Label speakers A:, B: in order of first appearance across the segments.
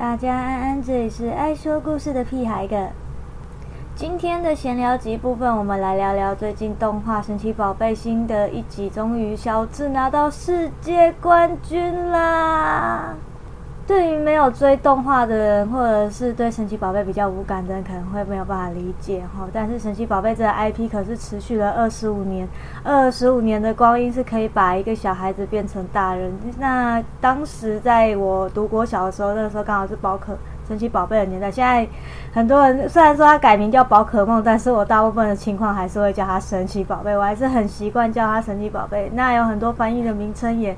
A: 大家安安，这里是爱说故事的屁孩的。今天的闲聊集部分，我们来聊聊最近动画《神奇宝贝》新的一集，终于小智拿到世界冠军啦！对于没有追动画的人，或者是对神奇宝贝比较无感的人，可能会没有办法理解哈。但是神奇宝贝这个 IP 可是持续了二十五年，二十五年的光阴是可以把一个小孩子变成大人。那当时在我读国小的时候，那个时候刚好是宝可神奇宝贝的年代。现在很多人虽然说它改名叫宝可梦，但是我大部分的情况还是会叫它神奇宝贝，我还是很习惯叫它神奇宝贝。那有很多翻译的名称也。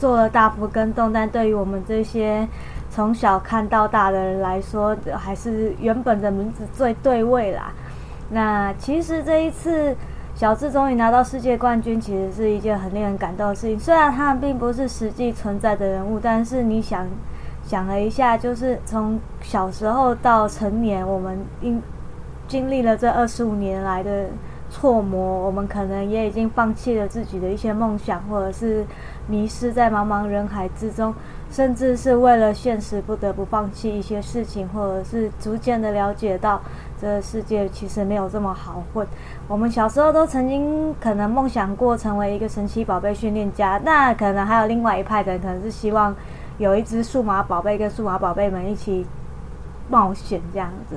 A: 做了大幅更动，但对于我们这些从小看到大的人来说，还是原本的名字最对味啦。那其实这一次小智终于拿到世界冠军，其实是一件很令人感动的事情。虽然他们并不是实际存在的人物，但是你想想了一下，就是从小时候到成年，我们应经历了这二十五年来的。挫磨，我们可能也已经放弃了自己的一些梦想，或者是迷失在茫茫人海之中，甚至是为了现实不得不放弃一些事情，或者是逐渐的了解到这世界其实没有这么好混。我们小时候都曾经可能梦想过成为一个神奇宝贝训练家，那可能还有另外一派的人，可能是希望有一只数码宝贝跟数码宝贝们一起冒险这样子。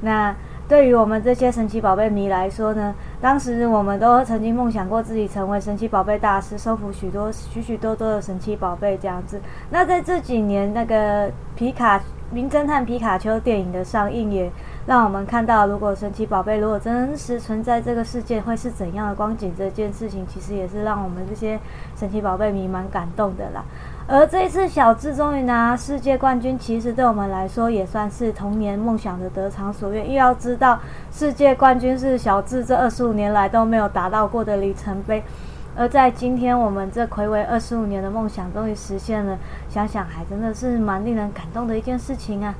A: 那。对于我们这些神奇宝贝迷来说呢，当时我们都曾经梦想过自己成为神奇宝贝大师，收服许多许许多多的神奇宝贝这样子。那在这几年，那个皮卡名侦探皮卡丘电影的上映，也让我们看到，如果神奇宝贝如果真实存在这个世界，会是怎样的光景。这件事情其实也是让我们这些神奇宝贝迷蛮感动的啦。而这一次小智终于拿世界冠军，其实对我们来说也算是童年梦想的得偿所愿。又要知道，世界冠军是小智这二十五年来都没有达到过的里程碑。而在今天，我们这魁违二十五年的梦想终于实现了，想想还真的是蛮令人感动的一件事情啊！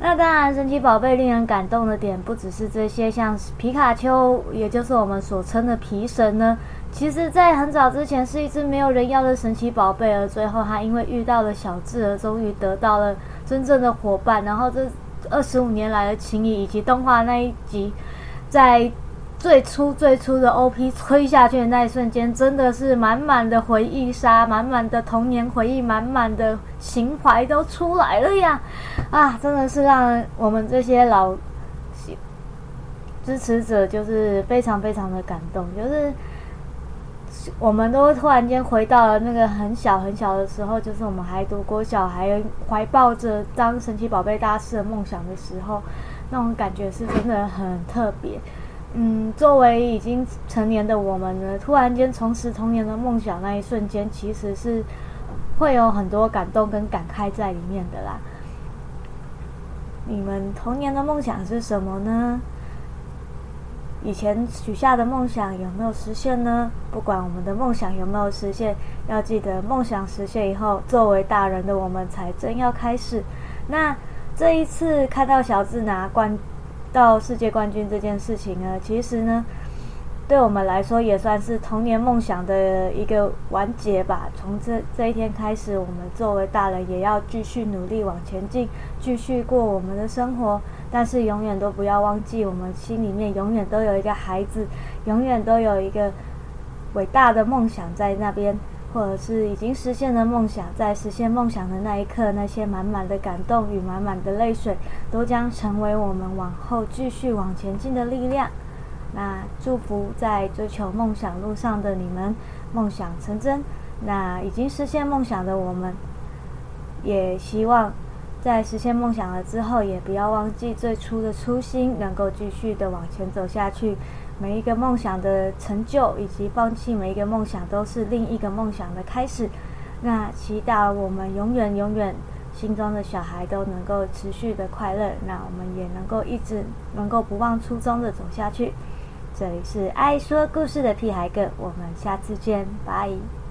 A: 那当然，神奇宝贝令人感动的点不只是这些，像皮卡丘，也就是我们所称的皮神呢。其实，在很早之前，是一只没有人要的神奇宝贝，而最后他因为遇到了小智，而终于得到了真正的伙伴。然后，这二十五年来的情谊，以及动画那一集，在最初最初的 OP 吹下去的那一瞬间，真的是满满的回忆杀，满满的童年回忆，满满的情怀都出来了呀！啊，真的是让我们这些老支持者，就是非常非常的感动，就是。我们都突然间回到了那个很小很小的时候，就是我们还读国小，还怀抱着当神奇宝贝大师的梦想的时候，那种感觉是真的很特别。嗯，作为已经成年的我们呢，突然间重拾童年的梦想那一瞬间，其实是会有很多感动跟感慨在里面的啦。你们童年的梦想是什么呢？以前许下的梦想有没有实现呢？不管我们的梦想有没有实现，要记得梦想实现以后，作为大人的我们才真要开始。那这一次看到小智拿冠到世界冠军这件事情呢，其实呢。对我们来说也算是童年梦想的一个完结吧。从这这一天开始，我们作为大人也要继续努力往前进，继续过我们的生活。但是永远都不要忘记，我们心里面永远都有一个孩子，永远都有一个伟大的梦想在那边，或者是已经实现了梦想。在实现梦想的那一刻，那些满满的感动与满满的泪水，都将成为我们往后继续往前进的力量。那祝福在追求梦想路上的你们，梦想成真。那已经实现梦想的我们，也希望在实现梦想了之后，也不要忘记最初的初心，能够继续的往前走下去。每一个梦想的成就，以及放弃每一个梦想，都是另一个梦想的开始。那祈祷我们永远永远心中的小孩都能够持续的快乐，那我们也能够一直能够不忘初衷的走下去。这里是爱说故事的屁孩哥，我们下次见，拜。